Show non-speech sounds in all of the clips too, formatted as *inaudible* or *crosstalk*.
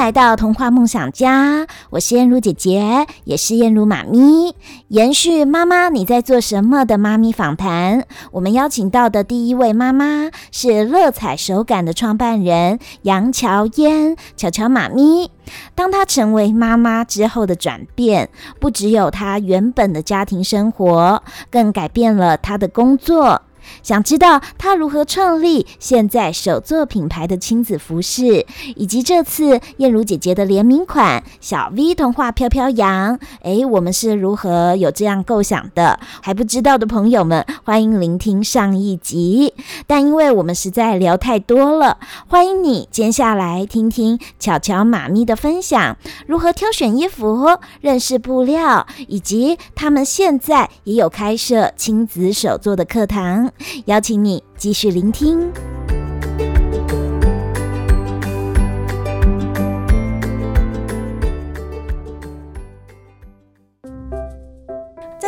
来到童话梦想家，我是燕如姐姐，也是燕如妈咪。延续妈妈你在做什么的妈咪访谈，我们邀请到的第一位妈妈是乐彩手感的创办人杨乔嫣，乔乔妈咪。当她成为妈妈之后的转变，不只有她原本的家庭生活，更改变了她的工作。想知道她如何创立现在手作品牌的亲子服饰，以及这次燕如姐姐的联名款小 V 童话飘飘羊，诶，我们是如何有这样构想的？还不知道的朋友们，欢迎聆听上一集。但因为我们实在聊太多了，欢迎你接下来听听巧巧妈咪的分享，如何挑选衣服、认识布料，以及他们现在也有开设亲子手作的课堂。邀请你继续聆听。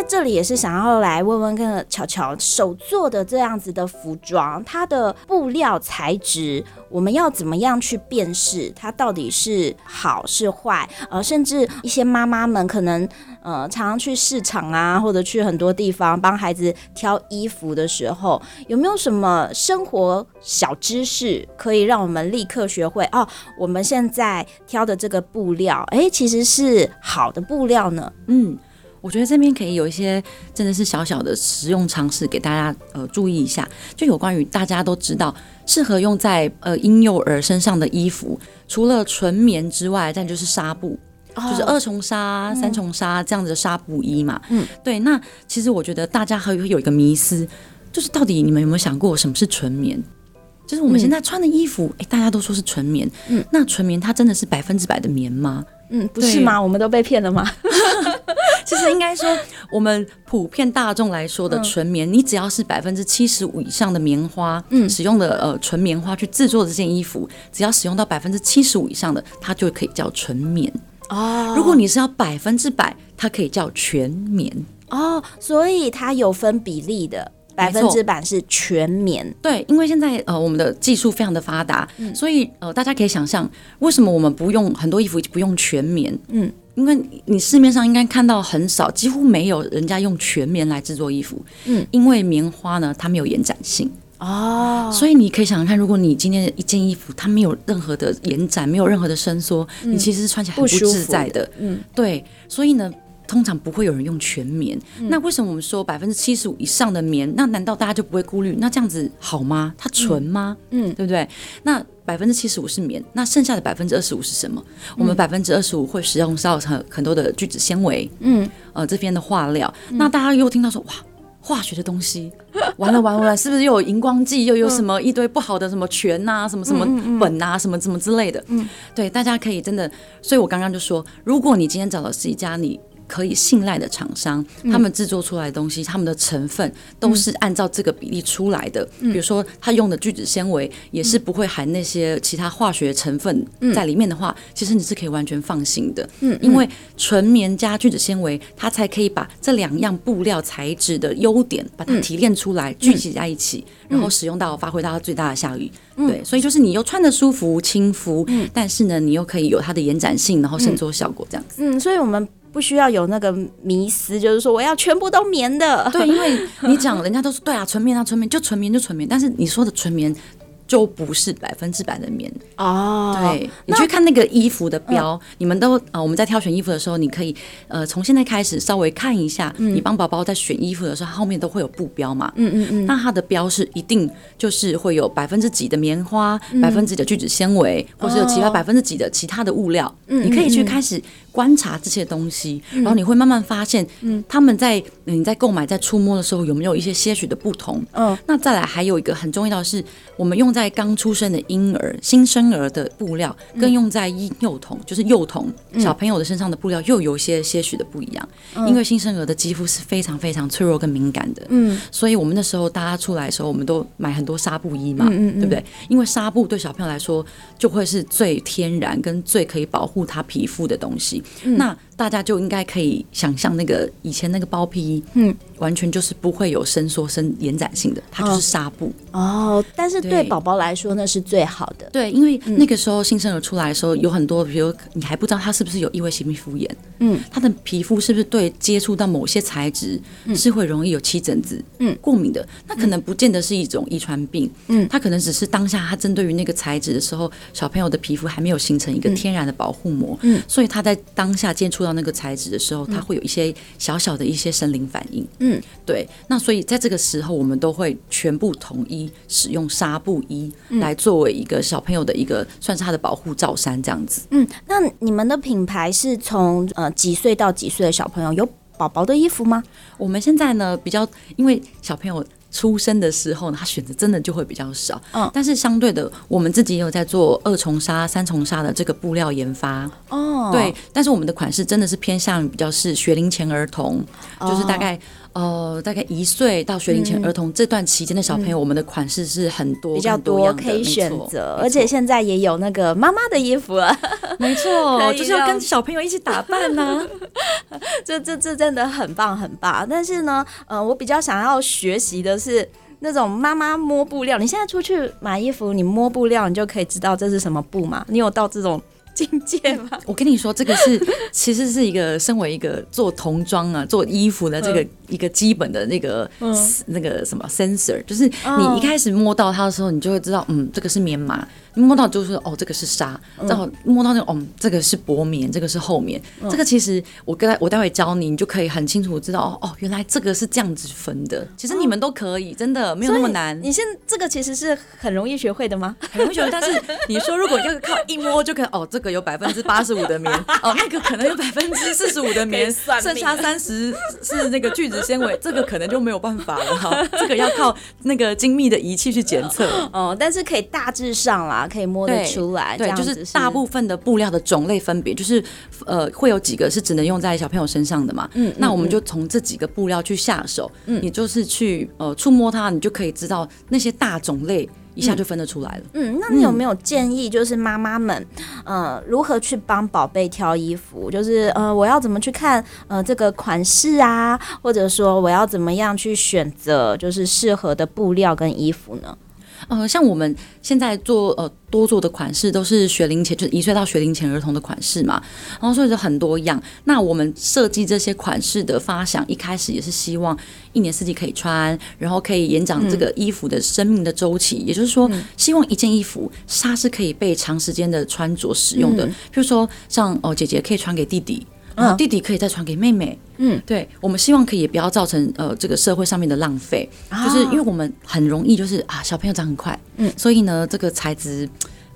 这里也是想要来问问看乔乔手做的这样子的服装，它的布料材质，我们要怎么样去辨识它到底是好是坏？呃，甚至一些妈妈们可能呃常常去市场啊，或者去很多地方帮孩子挑衣服的时候，有没有什么生活小知识可以让我们立刻学会？哦，我们现在挑的这个布料，哎，其实是好的布料呢？嗯。我觉得这边可以有一些真的是小小的实用常识给大家呃注意一下，就有关于大家都知道适合用在呃婴幼儿身上的衣服，除了纯棉之外，再就是纱布，哦、就是二重纱、三重纱这样子的纱布衣嘛。嗯，对。那其实我觉得大家还会有一个迷思，就是到底你们有没有想过什么是纯棉？就是我们现在穿的衣服，哎、嗯，大家都说是纯棉，嗯，那纯棉它真的是百分之百的棉吗？嗯，不是吗？我们都被骗了吗？*laughs* *laughs* 其实应该说，我们普遍大众来说的纯棉，嗯、你只要是百分之七十五以上的棉花，嗯，使用的呃纯棉花去制作的这件衣服，只要使用到百分之七十五以上的，它就可以叫纯棉哦。如果你是要百分之百，它可以叫全棉哦。所以它有分比例的。百分之百是全棉，对，因为现在呃我们的技术非常的发达，嗯，所以呃大家可以想象，为什么我们不用很多衣服不用全棉？嗯，因为你市面上应该看到很少，几乎没有人家用全棉来制作衣服，嗯，因为棉花呢它没有延展性。哦，所以你可以想想看，如果你今天一件衣服它没有任何的延展，没有任何的伸缩，嗯，你其实是穿起来很不自在的，嗯，对，所以呢。通常不会有人用全棉，嗯、那为什么我们说百分之七十五以上的棉？那难道大家就不会顾虑？那这样子好吗？它纯吗？嗯，嗯对不对？那百分之七十五是棉，那剩下的百分之二十五是什么？嗯、我们百分之二十五会使用到很很多的聚酯纤维，嗯，呃，这边的化料。嗯、那大家又听到说哇，化学的东西，完了完了完了，是不是又有荧光剂，又有什么一堆不好的什么醛啊，什么什么苯啊，什么什么之类的？嗯，对，大家可以真的，所以我刚刚就说，如果你今天找的是一家你。可以信赖的厂商，他们制作出来的东西，他们的成分都是按照这个比例出来的。比如说，他用的聚酯纤维也是不会含那些其他化学成分在里面的话，其实你是可以完全放心的。嗯，因为纯棉加聚酯纤维，它才可以把这两样布料材质的优点把它提炼出来，聚集在一起，然后使用到发挥到它最大的效益。对，所以就是你又穿得舒服、轻肤，但是呢，你又可以有它的延展性，然后伸缩效果这样子。嗯，所以我们。不需要有那个迷思，就是说我要全部都棉的。对，因为你讲，人家都说对啊，纯棉啊，纯棉就纯棉就纯棉，但是你说的纯棉。就不是百分之百的棉哦。对，你去看那个衣服的标，你们都啊，我们在挑选衣服的时候，你可以呃从现在开始稍微看一下，你帮宝宝在选衣服的时候，后面都会有布标嘛。嗯嗯嗯。那它的标是一定就是会有百分之几的棉花，百分之几的聚酯纤维，或是有其他百分之几的其他的物料。嗯，你可以去开始观察这些东西，然后你会慢慢发现，嗯，他们在你在购买在触摸的时候有没有一些些许的不同。嗯，那再来还有一个很重要的是，我们用在在刚出生的婴儿、新生儿的布料，跟用在婴幼童，就是幼童小朋友的身上的布料，又有一些些许的不一样。因为新生儿的肌肤是非常非常脆弱跟敏感的，嗯，所以我们那时候大家出来的时候，我们都买很多纱布衣嘛，嗯对不对？因为纱布对小朋友来说，就会是最天然跟最可以保护他皮肤的东西。那大家就应该可以想象那个以前那个包皮，嗯，完全就是不会有伸缩、伸延展性的，它就是纱布。哦。但是对宝宝来说，那是最好的。对，因为那个时候新生儿出来的时候，有很多，比如你还不知道他是不是有异位性皮肤炎，嗯，他的皮肤是不是对接触到某些材质是会容易有起疹子、嗯，过敏的？那可能不见得是一种遗传病，嗯，他可能只是当下他针对于那个材质的时候，小朋友的皮肤还没有形成一个天然的保护膜，嗯，所以他在当下接触到那个材质的时候，它会有一些小小的一些生理反应，嗯，对。那所以在这个时候，我们都会全部统一使用纱布衣来作为一个小朋友的一个算是他的保护罩衫这样子。嗯，那你们的品牌是从呃几岁到几岁的小朋友有宝宝的衣服吗？我们现在呢比较，因为小朋友。出生的时候呢，他选择真的就会比较少。嗯，但是相对的，我们自己也有在做二重纱、三重纱的这个布料研发。哦，对，但是我们的款式真的是偏向于比较是学龄前儿童，哦、就是大概。呃，大概一岁到学龄前儿童这段期间的小朋友，我们的款式是很多比较多可以选择，而且现在也有那个妈妈的衣服了，*laughs* 没错，就是要跟小朋友一起打扮呢。这 *laughs* 这这真的很棒很棒。但是呢，呃，我比较想要学习的是那种妈妈摸布料。你现在出去买衣服，你摸布料，你就可以知道这是什么布嘛？你有到这种？境界吗？我跟你说，这个是其实是一个身为一个做童装啊、做衣服的这个一个基本的那个、嗯、那个什么 sensor，就是你一开始摸到它的时候，你就会知道，嗯，这个是棉麻。摸到就是哦，这个是纱，然后摸到那个哦，这个是薄棉，这个是厚棉。这个其实我跟我待会教你，你就可以很清楚知道哦，原来这个是这样子分的。其实你们都可以，真的没有那么难。你现这个其实是很容易学会的吗？很容易学会，但是你说如果要靠一摸就可以哦，这个有百分之八十五的棉，哦，那个可能有百分之四十五的棉，*laughs* 剩下三十是那个聚酯纤维，这个可能就没有办法了哈。*laughs* 这个要靠那个精密的仪器去检测。哦，但是可以大致上啦。可以摸得出来，对，就是大部分的布料的种类分别，就是呃，会有几个是只能用在小朋友身上的嘛。嗯，那我们就从这几个布料去下手，嗯，你就是去呃触摸它，你就可以知道那些大种类一下就分得出来了。嗯，那你有没有建议，就是妈妈们呃如何去帮宝贝挑衣服？就是呃我要怎么去看呃这个款式啊，或者说我要怎么样去选择就是适合的布料跟衣服呢？呃，像我们现在做呃多做的款式都是学龄前，就是一岁到学龄前儿童的款式嘛，然后所以就很多样。那我们设计这些款式的发想，一开始也是希望一年四季可以穿，然后可以延长这个衣服的生命的周期。嗯、也就是说，希望一件衣服它是可以被长时间的穿着使用的。嗯、比如说，像哦姐姐可以穿给弟弟。嗯，弟弟可以再传给妹妹。嗯，对，我们希望可以也不要造成呃这个社会上面的浪费，哦、就是因为我们很容易就是啊小朋友长很快，嗯，所以呢这个材质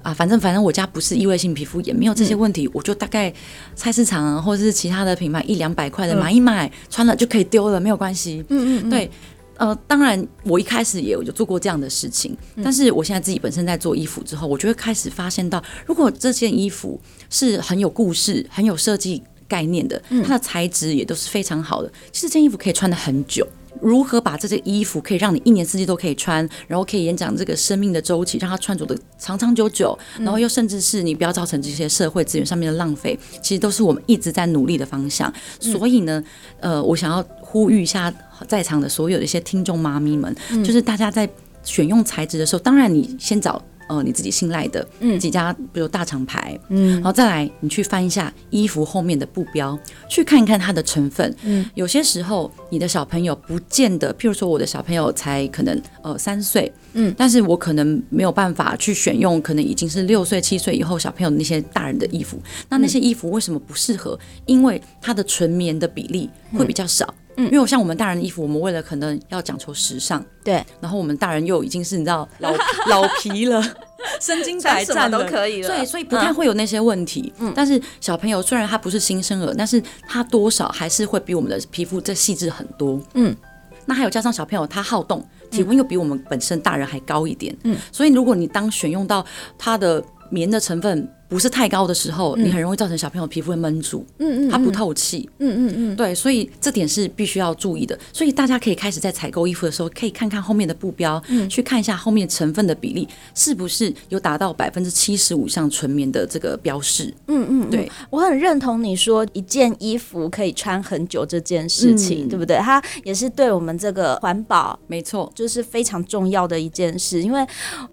啊反正反正我家不是异位性皮肤，也没有这些问题，嗯、我就大概菜市场啊或者是其他的品牌一两百块的买一买，嗯、穿了就可以丢了，没有关系。嗯嗯，嗯。对，呃，当然我一开始也有做过这样的事情，嗯、但是我现在自己本身在做衣服之后，我就会开始发现到，如果这件衣服是很有故事、很有设计。概念的，它的材质也都是非常好的。其实这件衣服可以穿的很久。如何把这件衣服可以让你一年四季都可以穿，然后可以延长这个生命的周期，让它穿着的长长久久，然后又甚至是你不要造成这些社会资源上面的浪费，其实都是我们一直在努力的方向。所以呢，呃，我想要呼吁一下在场的所有的一些听众妈咪们，就是大家在选用材质的时候，当然你先找。呃，你自己信赖的嗯几家，比如大厂牌，嗯，然后再来你去翻一下衣服后面的布标，去看一看它的成分。嗯，有些时候你的小朋友不见得，譬如说我的小朋友才可能呃三岁，嗯，但是我可能没有办法去选用可能已经是六岁七岁以后小朋友的那些大人的衣服。那那些衣服为什么不适合？因为它的纯棉的比例会比较少。嗯，因为像我们大人的衣服，我们为了可能要讲求时尚，对，然后我们大人又已经是你知道老老皮了，*laughs* 身经百战都可以了，所以所以不太会有那些问题。嗯，但是小朋友虽然他不是新生儿，但是他多少还是会比我们的皮肤再细致很多。嗯，那还有加上小朋友他好动，体温又比我们本身大人还高一点。嗯，所以如果你当选用到它的棉的成分不是太高的时候，你很容易造成小朋友皮肤会闷住，嗯嗯，它不透气，嗯嗯嗯，对，所以这点是必须要注意的。所以大家可以开始在采购衣服的时候，可以看看后面的布标，嗯，去看一下后面成分的比例是不是有达到百分之七十五以上纯棉的这个标示。嗯嗯，对，我很认同你说一件衣服可以穿很久这件事情，对不对？它也是对我们这个环保，没错，就是非常重要的一件事。因为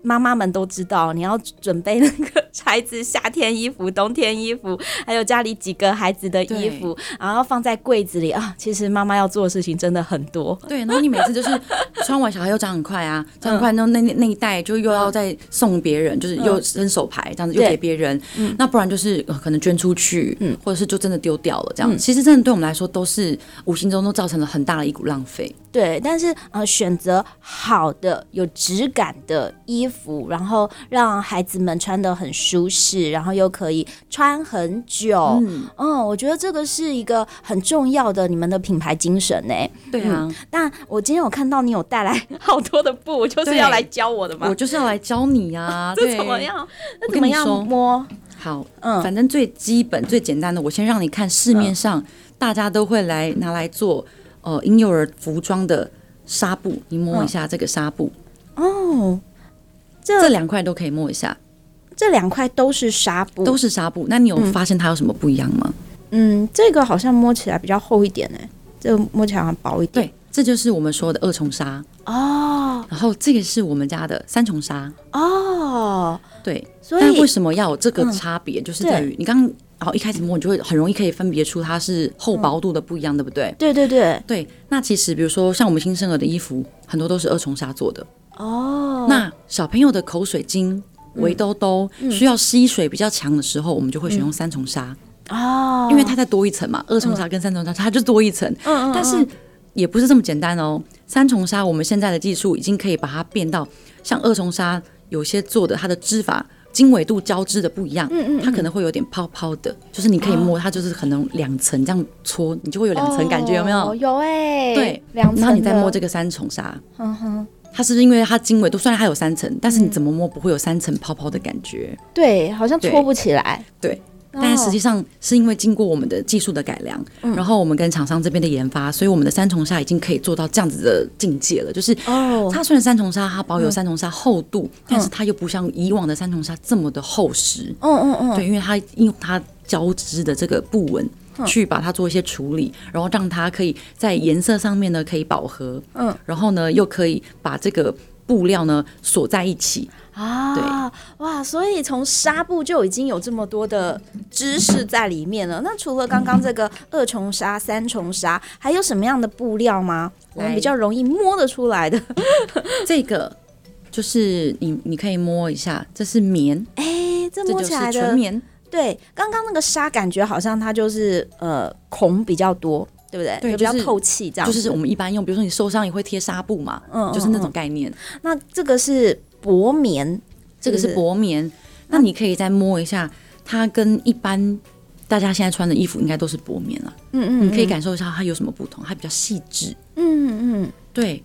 妈妈们都知道，你要准备那个孩子夏天衣服、冬天衣服，还有家里几个孩子的衣服，然后放在柜子里啊。其实妈妈要做的事情真的很多。对，然后你每次就是穿完，小孩又长很快啊，*laughs* 长很快，那那那一袋就又要再送别人，就是又伸手牌这样子又给别人。嗯那不然就是可能捐出去，嗯，或者是就真的丢掉了这样。其实真的对我们来说都是无形中都造成了很大的一股浪费。对，但是呃，选择好的有质感的衣服，然后让孩子们穿得很舒适，然后又可以穿很久。嗯，嗯，我觉得这个是一个很重要的你们的品牌精神呢。对啊，那、嗯、我今天有看到你有带来好多的布，就是要来教我的吗？我就是要来教你啊。*laughs* 这怎么样？那怎么样摸？好，嗯，反正最基本、最简单的，我先让你看市面上大家都会来拿来做。呃，婴幼儿服装的纱布，你摸一下这个纱布哦，这这两块都可以摸一下，这两块都是纱布，都是纱布。那你有发现它有什么不一样吗？嗯，这个好像摸起来比较厚一点呢，这个摸起来好像薄一点。对，这就是我们说的二重纱哦。然后这个是我们家的三重纱哦。对，所以为什么要有这个差别？就是在于你刚刚。然后一开始摸，你就会很容易可以分别出它是厚薄度的不一样，嗯、对不对？对对对对。那其实比如说像我们新生儿的衣服，很多都是二重纱做的哦。那小朋友的口水巾、围兜兜需要吸水比较强的时候，我们就会选用三重纱哦，因为它再多一层嘛。二重纱跟三重纱它就多一层，嗯，但是也不是这么简单哦。三重纱我们现在的技术已经可以把它变到像二重纱，有些做的它的织法。经纬度交织的不一样，嗯嗯，它可能会有点泡泡的，就是你可以摸它，就是可能两层这样搓，你就会有两层感觉，有没有？有哎，对，两层。然后你再摸这个三重纱，嗯哼，它是不是因为它经纬度虽然它有三层，但是你怎么摸不会有三层泡泡的感觉？对，好像搓不起来。对。但实际上是因为经过我们的技术的改良，嗯、然后我们跟厂商这边的研发，所以我们的三重纱已经可以做到这样子的境界了。就是它虽然三重纱它保有三重纱厚度，嗯、但是它又不像以往的三重纱这么的厚实。嗯嗯嗯，对，因为它用它交织的这个布纹去把它做一些处理，然后让它可以在颜色上面呢可以饱和。嗯，然后呢又可以把这个布料呢锁在一起。啊，对哇，所以从纱布就已经有这么多的知识在里面了。那除了刚刚这个二重纱、三重纱，还有什么样的布料吗？我们比较容易摸得出来的。*laughs* 这个就是你，你可以摸一下，这是棉。哎、欸，这摸起来的纯棉。对，刚刚那个纱感觉好像它就是呃孔比较多，对不对？对，比较透气，这样、就是。就是我们一般用，比如说你受伤也会贴纱布嘛，嗯，就是那种概念。那这个是。薄棉，这个是薄棉。那你可以再摸一下，它跟一般大家现在穿的衣服应该都是薄棉了。嗯，嗯嗯，你可以感受一下它有什么不同，它比较细致。嗯嗯，对，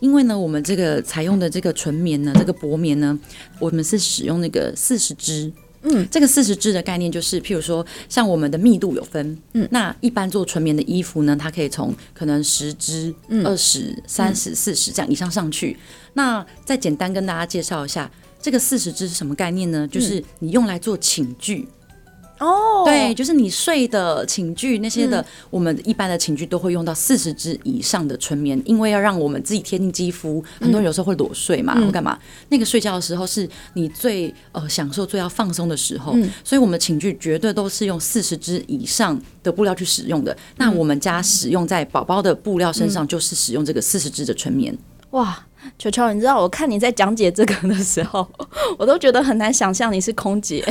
因为呢，我们这个采用的这个纯棉呢，这个薄棉呢，我们是使用那个四十支。嗯，这个四十支的概念就是，譬如说，像我们的密度有分，嗯，那一般做纯棉的衣服呢，它可以从可能十支、二十、三十、四十这样以上上去。那再简单跟大家介绍一下，这个四十支是什么概念呢？就是你用来做寝具。哦，oh, 对，就是你睡的寝具那些的，嗯、我们一般的寝具都会用到四十支以上的纯棉，因为要让我们自己贴近肌肤。很多人有时候会裸睡嘛，或干嘛，那个睡觉的时候是你最呃享受、最要放松的时候，嗯、所以我们寝具绝对都是用四十支以上的布料去使用的。嗯、那我们家使用在宝宝的布料身上，就是使用这个四十支的纯棉。哇，球球，你知道我看你在讲解这个的时候，*laughs* 我都觉得很难想象你是空姐。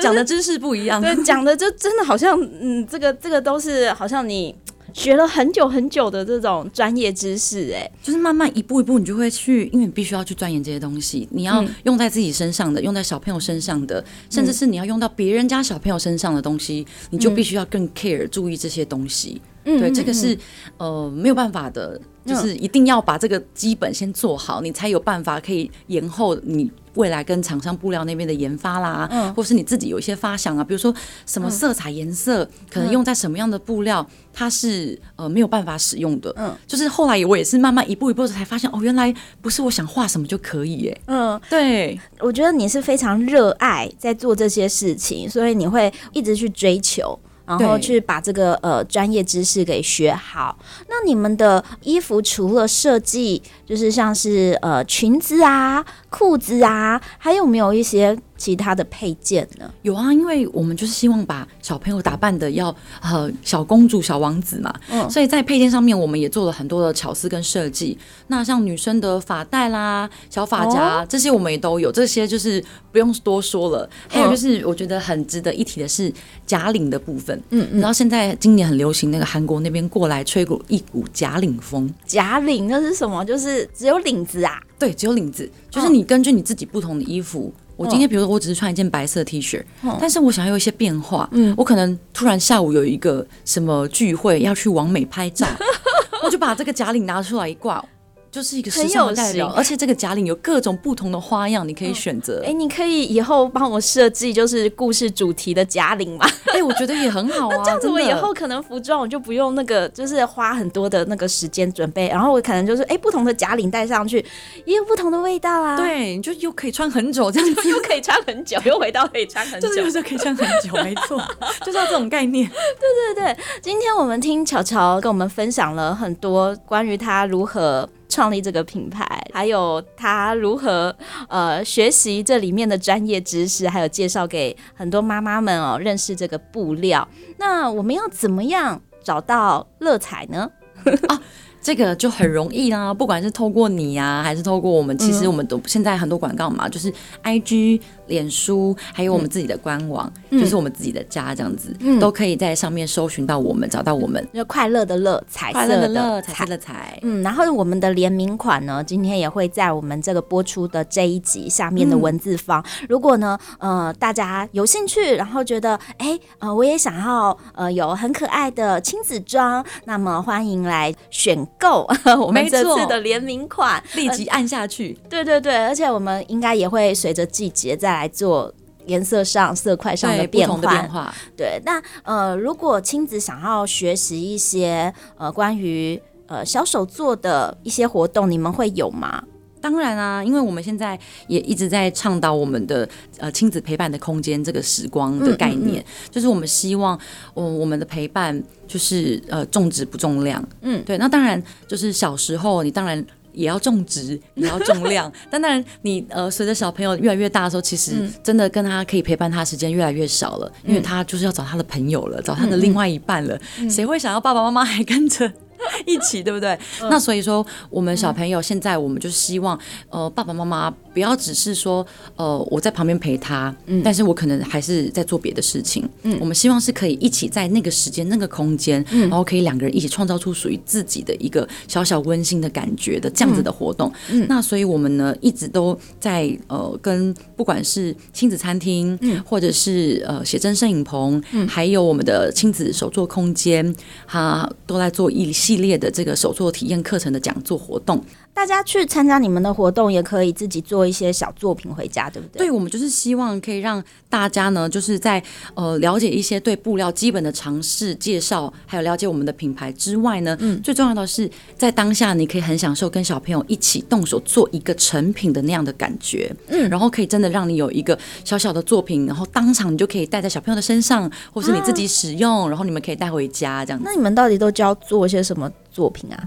讲的知识不一样，对，讲的就真的好像，嗯，这个这个都是好像你学了很久很久的这种专业知识，哎，就是慢慢一步一步，你就会去，因为你必须要去钻研这些东西，你要用在自己身上的，用在小朋友身上的，甚至是你要用到别人家小朋友身上的东西，你就必须要更 care 注意这些东西。嗯，对，这个是呃没有办法的，就是一定要把这个基本先做好，你才有办法可以延后你。未来跟厂商布料那边的研发啦，嗯，或是你自己有一些发想啊，比如说什么色彩颜色、嗯、可能用在什么样的布料，它是呃没有办法使用的，嗯，就是后来我也是慢慢一步一步才发现，哦，原来不是我想画什么就可以耶，嗯，对，我觉得你是非常热爱在做这些事情，所以你会一直去追求。然后去把这个呃专业知识给学好。那你们的衣服除了设计，就是像是呃裙子啊、裤子啊，还有没有一些？其他的配件呢？有啊，因为我们就是希望把小朋友打扮的要呃小公主、小王子嘛，嗯，所以在配件上面我们也做了很多的巧思跟设计。那像女生的发带啦、小发夹、哦、这些我们也都有，这些就是不用多说了。还有就是我觉得很值得一提的是假领的部分，嗯嗯，然后现在今年很流行那个韩国那边过来吹过一股假领风。假领那是什么？就是只有领子啊？对，只有领子，就是你根据你自己不同的衣服。我今天比如说我只是穿一件白色 T 恤，但是我想要有一些变化，嗯，我可能突然下午有一个什么聚会要去往美拍照，*laughs* 我就把这个假领拿出来一挂。就是一个时尚的代表，而且这个假领有各种不同的花样，你可以选择。哎、嗯欸，你可以以后帮我设计就是故事主题的假领嘛？*laughs* 哎、欸，我觉得也很好啊。*laughs* 这样子我以后可能服装我就不用那个，就是花很多的那个时间准备，然后我可能就是哎、欸，不同的假领戴上去也有不同的味道啊。对，你就又可以穿很久，这样子 *laughs* 又可以穿很久，又回到可以穿很久，就是可以穿很久，没错，就是要这种概念。对对对，今天我们听巧巧跟我们分享了很多关于他如何。创立这个品牌，还有他如何呃学习这里面的专业知识，还有介绍给很多妈妈们哦认识这个布料。那我们要怎么样找到乐彩呢？*laughs* 啊这个就很容易啦，不管是透过你呀、啊，还是透过我们，其实我们都现在很多广告嘛，就是 I G、脸书，还有我们自己的官网，嗯、就是我们自己的家这样子，嗯、都可以在上面搜寻到我们，找到我们。就快乐的乐，彩色的乐，彩色的彩。嗯，然后我们的联名款呢，今天也会在我们这个播出的这一集下面的文字方。嗯、如果呢，呃，大家有兴趣，然后觉得，哎，呃，我也想要，呃，有很可爱的亲子装，那么欢迎来选。购 *laughs* 我们这次的联名款，立即按下去。对对对，而且我们应该也会随着季节再来做颜色上、色块上的变化。变化。对，那呃，如果亲子想要学习一些呃关于呃小手做的一些活动，你们会有吗？当然啊，因为我们现在也一直在倡导我们的呃亲子陪伴的空间这个时光的概念，嗯。嗯嗯，就是我们希望我我们的陪伴就是呃重质不重量，嗯，对。那当然就是小时候你当然也要种植也要重量，*laughs* 但当然你呃随着小朋友越来越大的时候，其实真的跟他可以陪伴他时间越来越少了，嗯、因为他就是要找他的朋友了，找他的另外一半了，谁、嗯。嗯、会想要爸爸妈妈还跟着？*laughs* 一起对不对？嗯、那所以说，我们小朋友现在我们就希望，呃，爸爸妈妈不要只是说，呃，我在旁边陪他，嗯，但是我可能还是在做别的事情，嗯，我们希望是可以一起在那个时间、那个空间，嗯，然后可以两个人一起创造出属于自己的一个小小温馨的感觉的这样子的活动。嗯，那所以我们呢一直都在呃跟不管是亲子餐厅，嗯，或者是呃写真摄影棚，嗯，还有我们的亲子手作空间，哈，都在做一系列的这个手作体验课程的讲座活动，大家去参加你们的活动，也可以自己做一些小作品回家，对不对？对，我们就是希望可以让大家呢，就是在呃了解一些对布料基本的尝试介绍，还有了解我们的品牌之外呢，嗯，最重要的是在当下你可以很享受跟小朋友一起动手做一个成品的那样的感觉，嗯，然后可以真的让你有一个小小的作品，然后当场你就可以戴在小朋友的身上，或是你自己使用，啊、然后你们可以带回家这样子。那你们到底都教做一些？什么作品啊？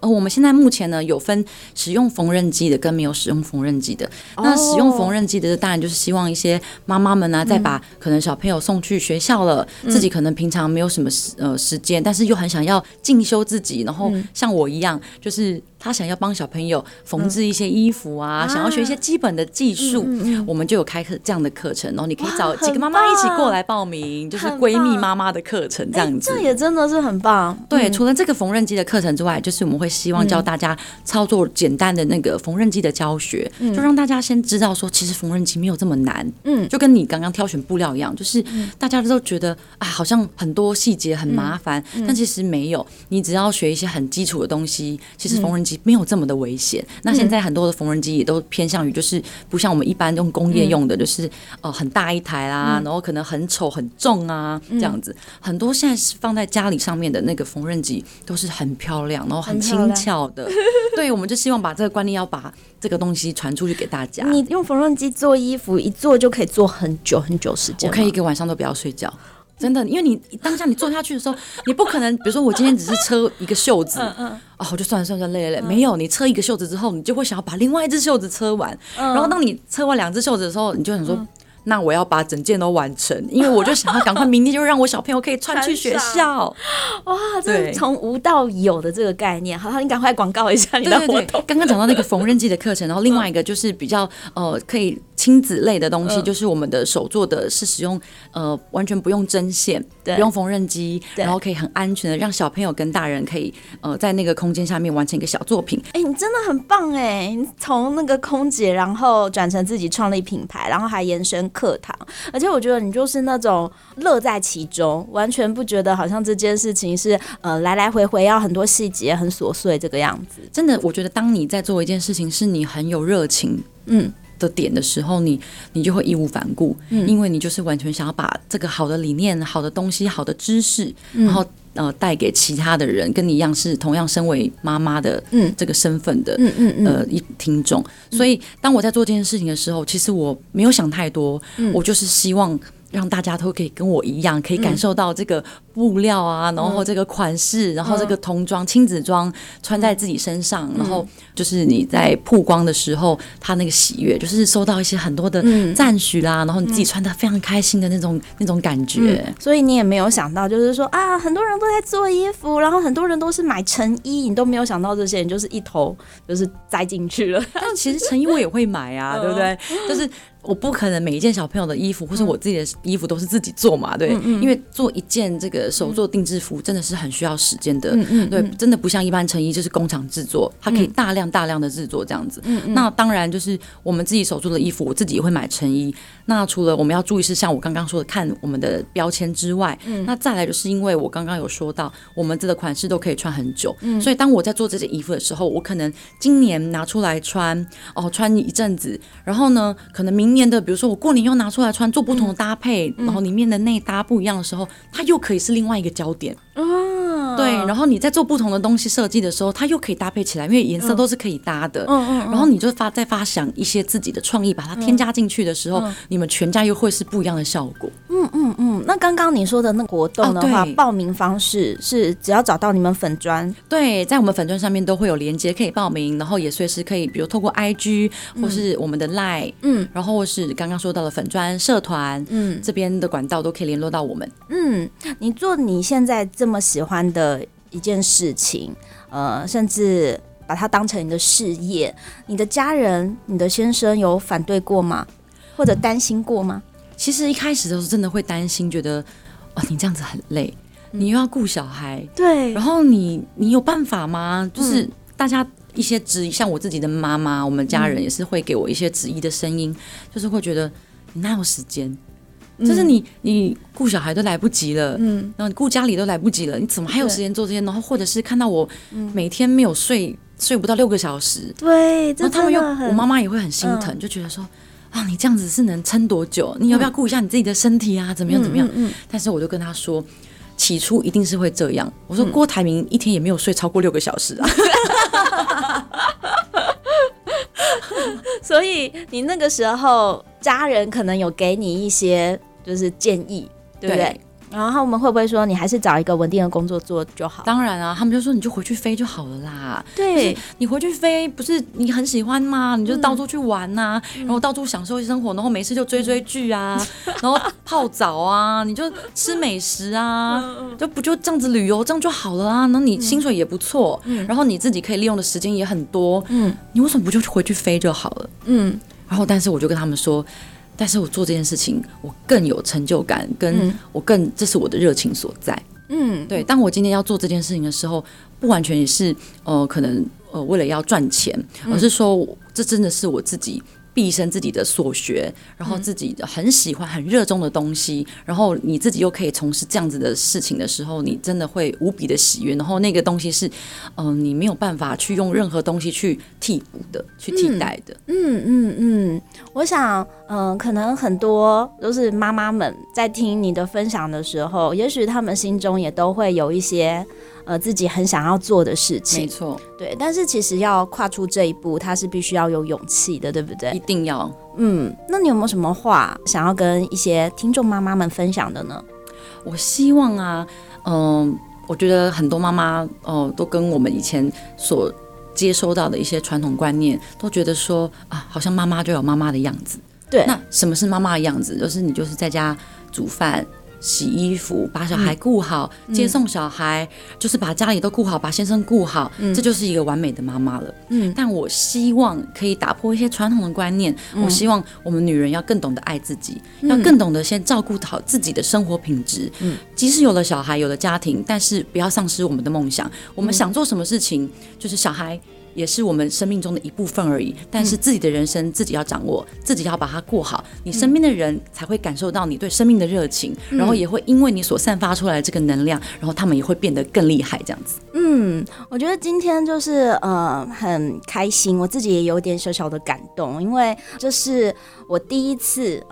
呃，我们现在目前呢有分使用缝纫机的跟没有使用缝纫机的。Oh. 那使用缝纫机的，当然就是希望一些妈妈们呢、啊，再把可能小朋友送去学校了，嗯、自己可能平常没有什么时呃时间，但是又很想要进修自己，然后像我一样，就是。他想要帮小朋友缝制一些衣服啊，嗯、想要学一些基本的技术，嗯、我们就有开课这样的课程，然后你可以找几个妈妈一起过来报名，就是闺蜜妈妈的课程这样子。这也真的是很棒。对，嗯、除了这个缝纫机的课程之外，就是我们会希望教大家操作简单的那个缝纫机的教学，嗯、就让大家先知道说，其实缝纫机没有这么难。嗯，就跟你刚刚挑选布料一样，就是大家都觉得啊，好像很多细节很麻烦，但其实没有，你只要学一些很基础的东西，其实缝纫机没有这么的危险。那现在很多的缝纫机也都偏向于就是不像我们一般用工业用的，就是呃很大一台啦，然后可能很丑很重啊这样子。很多现在是放在家里上面的那个缝纫机都是很漂亮，然后很轻巧的。*laughs* 对，我们就希望把这个观念要把这个东西传出去给大家。你用缝纫机做衣服，一做就可以做很久很久时间，我可以一个晚上都不要睡觉。真的，因为你当下你坐下去的时候，你不可能，比如说我今天只是车一个袖子，嗯嗯，哦，我就算了算了累累累，没有，你车一个袖子之后，你就会想要把另外一只袖子车完，然后当你车完两只袖子的时候，你就想说。那我要把整件都完成，因为我就想要赶快明天就让我小朋友可以穿去学校。*laughs* 哇，这是从无到有的这个概念，好，你赶快广告一下你的活动。对对对，刚刚讲到那个缝纫机的课程，然后另外一个就是比较 *laughs* 呃可以亲子类的东西，就是我们的手做的，是使用呃完全不用针线，不用缝纫机，然后可以很安全的让小朋友跟大人可以呃在那个空间下面完成一个小作品。哎，你真的很棒哎！你从那个空姐，然后转成自己创立品牌，然后还延伸。课堂，而且我觉得你就是那种乐在其中，完全不觉得好像这件事情是呃来来回回要很多细节很琐碎这个样子。真的，我觉得当你在做一件事情是你很有热情嗯的点的时候，嗯、你你就会义无反顾，嗯，因为你就是完全想要把这个好的理念、好的东西、好的知识，嗯、然后呃带给其他的人，跟你一样是同样身为妈妈的嗯这个身份的嗯嗯嗯呃一听众。所以当我在做这件事情的时候，其实我没有想太多，嗯、我就是希望。让大家都可以跟我一样，可以感受到这个布料啊，嗯、然后这个款式，嗯、然后这个童装、亲子装穿在自己身上，嗯、然后就是你在曝光的时候，他那个喜悦，就是收到一些很多的赞许啦，嗯、然后你自己穿的非常开心的那种、嗯、那种感觉、嗯。所以你也没有想到，就是说啊，很多人都在做衣服，然后很多人都是买成衣，你都没有想到这些，你就是一头就是栽进去了。但其实成衣我也会买啊，*laughs* 对不对？就是。我不可能每一件小朋友的衣服，或是我自己的衣服都是自己做嘛，对，嗯嗯，因为做一件这个手做定制服真的是很需要时间的，嗯嗯，对，真的不像一般成衣就是工厂制作，它可以大量大量的制作这样子。那当然就是我们自己手做的衣服，我自己也会买成衣。那除了我们要注意是像我刚刚说的看我们的标签之外，嗯，那再来就是因为我刚刚有说到，我们这个款式都可以穿很久，嗯，所以当我在做这件衣服的时候，我可能今年拿出来穿，哦，穿一阵子，然后呢，可能明年。的，比如说我过年又拿出来穿，做不同的搭配，嗯、然后里面的内搭不一样的时候，它又可以是另外一个焦点。哦，对，然后你在做不同的东西设计的时候，它又可以搭配起来，因为颜色都是可以搭的。嗯嗯，然后你就发再发想一些自己的创意，把它添加进去的时候，嗯、你们全家又会是不一样的效果。嗯嗯嗯。那刚刚你说的那个活动的话，啊、报名方式是只要找到你们粉砖，对，在我们粉砖上面都会有连接可以报名，然后也随时可以，比如透过 IG 或是我们的 Line，嗯，然后或是刚刚说到的粉砖社团，嗯，这边的管道都可以联络到我们。嗯，你做你现在这么喜欢的一件事情，呃，甚至把它当成你的事业，你的家人、你的先生有反对过吗？或者担心过吗？其实一开始的时候真的会担心，觉得哦，你这样子很累，你又要顾小孩，对，然后你你有办法吗？就是大家一些质疑，像我自己的妈妈，我们家人也是会给我一些质疑的声音，就是会觉得你哪有时间？就是你，你顾小孩都来不及了，嗯，然后你顾家里都来不及了，你怎么还有时间做这些？然后或者是看到我每天没有睡，睡不到六个小时，对，然后他们又，我妈妈也会很心疼，就觉得说啊，你这样子是能撑多久？你要不要顾一下你自己的身体啊？怎么样？怎么样？嗯，但是我就跟他说，起初一定是会这样。我说郭台铭一天也没有睡超过六个小时啊，*laughs* 所以你那个时候家人可能有给你一些。就是建议，对不对？对，然后我们会不会说，你还是找一个稳定的工作做就好？当然啊，他们就说，你就回去飞就好了啦。对，你回去飞不是你很喜欢吗？你就到处去玩呐、啊，嗯、然后到处享受生活，然后没事就追追剧啊，嗯、然后泡澡啊，*laughs* 你就吃美食啊，嗯、就不就这样子旅游这样就好了啊？那你薪水也不错，嗯、然后你自己可以利用的时间也很多，嗯，你为什么不就回去飞就好了？嗯，然后但是我就跟他们说。但是我做这件事情，我更有成就感，跟我更这是我的热情所在。嗯，对。当我今天要做这件事情的时候，不完全也是呃，可能呃为了要赚钱，而是说这真的是我自己毕生自己的所学，然后自己很喜欢、很热衷的东西，然后你自己又可以从事这样子的事情的时候，你真的会无比的喜悦。然后那个东西是，嗯、呃，你没有办法去用任何东西去替补的、去替代的。嗯嗯嗯，我想，嗯、呃，可能很多都是妈妈们在听你的分享的时候，也许他们心中也都会有一些。呃，自己很想要做的事情，没错，对。但是其实要跨出这一步，他是必须要有勇气的，对不对？一定要。嗯，那你有没有什么话想要跟一些听众妈妈们分享的呢？我希望啊，嗯、呃，我觉得很多妈妈哦、呃，都跟我们以前所接收到的一些传统观念，都觉得说啊，好像妈妈就有妈妈的样子。对。那什么是妈妈的样子？就是你就是在家煮饭。洗衣服，把小孩顾好，嗯、接送小孩，嗯、就是把家里都顾好，把先生顾好，嗯、这就是一个完美的妈妈了。嗯，但我希望可以打破一些传统的观念。嗯、我希望我们女人要更懂得爱自己，嗯、要更懂得先照顾好自己的生活品质。嗯，即使有了小孩，有了家庭，但是不要丧失我们的梦想。我们想做什么事情，就是小孩。也是我们生命中的一部分而已，但是自己的人生自己要掌握，自己要把它过好，你身边的人才会感受到你对生命的热情，然后也会因为你所散发出来的这个能量，然后他们也会变得更厉害，这样子。嗯，我觉得今天就是呃很开心，我自己也有点小小的感动，因为这是我第一次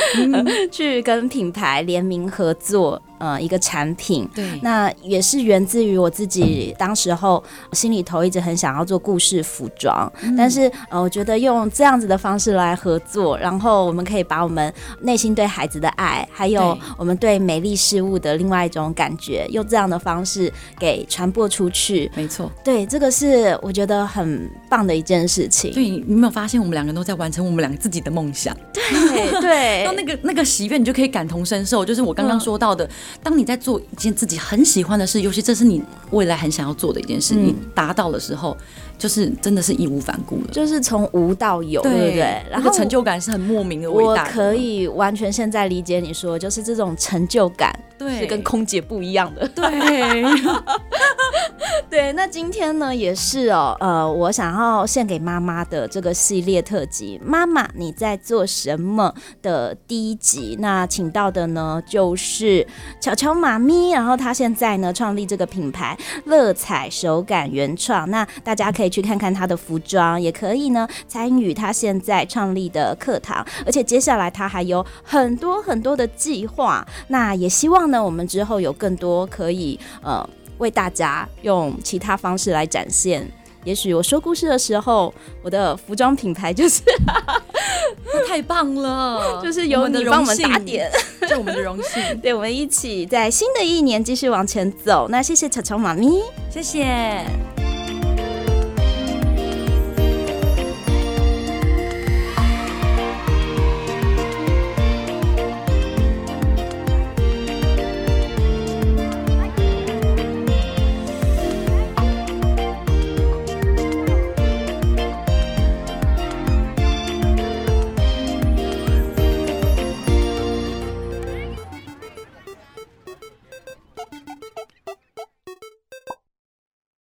*laughs* 去跟品牌联名合作。呃，一个产品，对，那也是源自于我自己当时候心里头一直很想要做故事服装，嗯、但是呃，我觉得用这样子的方式来合作，然后我们可以把我们内心对孩子的爱，还有我们对美丽事物的另外一种感觉，用这样的方式给传播出去。没错，对，这个是我觉得很棒的一件事情。对，你有没有发现我们两个都在完成我们两个自己的梦想？对对，*laughs* 那那个那个喜悦，你就可以感同身受。就是我刚刚说到的。嗯当你在做一件自己很喜欢的事，尤其这是你未来很想要做的一件事，嗯、你达到的时候，就是真的是义无反顾了，就是从无到有，对，对不对？然后成就感是很莫名的伟大的。我可以完全现在理解你说，就是这种成就感，对，是跟空姐不一样的。对，*laughs* 对。那今天呢，也是哦，呃，我想要献给妈妈的这个系列特辑《妈妈你在做什么》的第一集。那请到的呢，就是巧巧妈咪，然后她现在呢，创立这个品牌乐彩手感原创。那大家可以。去看看她的服装，也可以呢参与她现在创立的课堂，而且接下来她还有很多很多的计划。那也希望呢，我们之后有更多可以呃为大家用其他方式来展现。也许我说故事的时候，我的服装品牌就是 *laughs* 太棒了，*laughs* 就是有你帮我们打点，这我们的荣幸。*laughs* 对，我们一起在新的一年继续往前走。那谢谢巧巧妈咪，谢谢。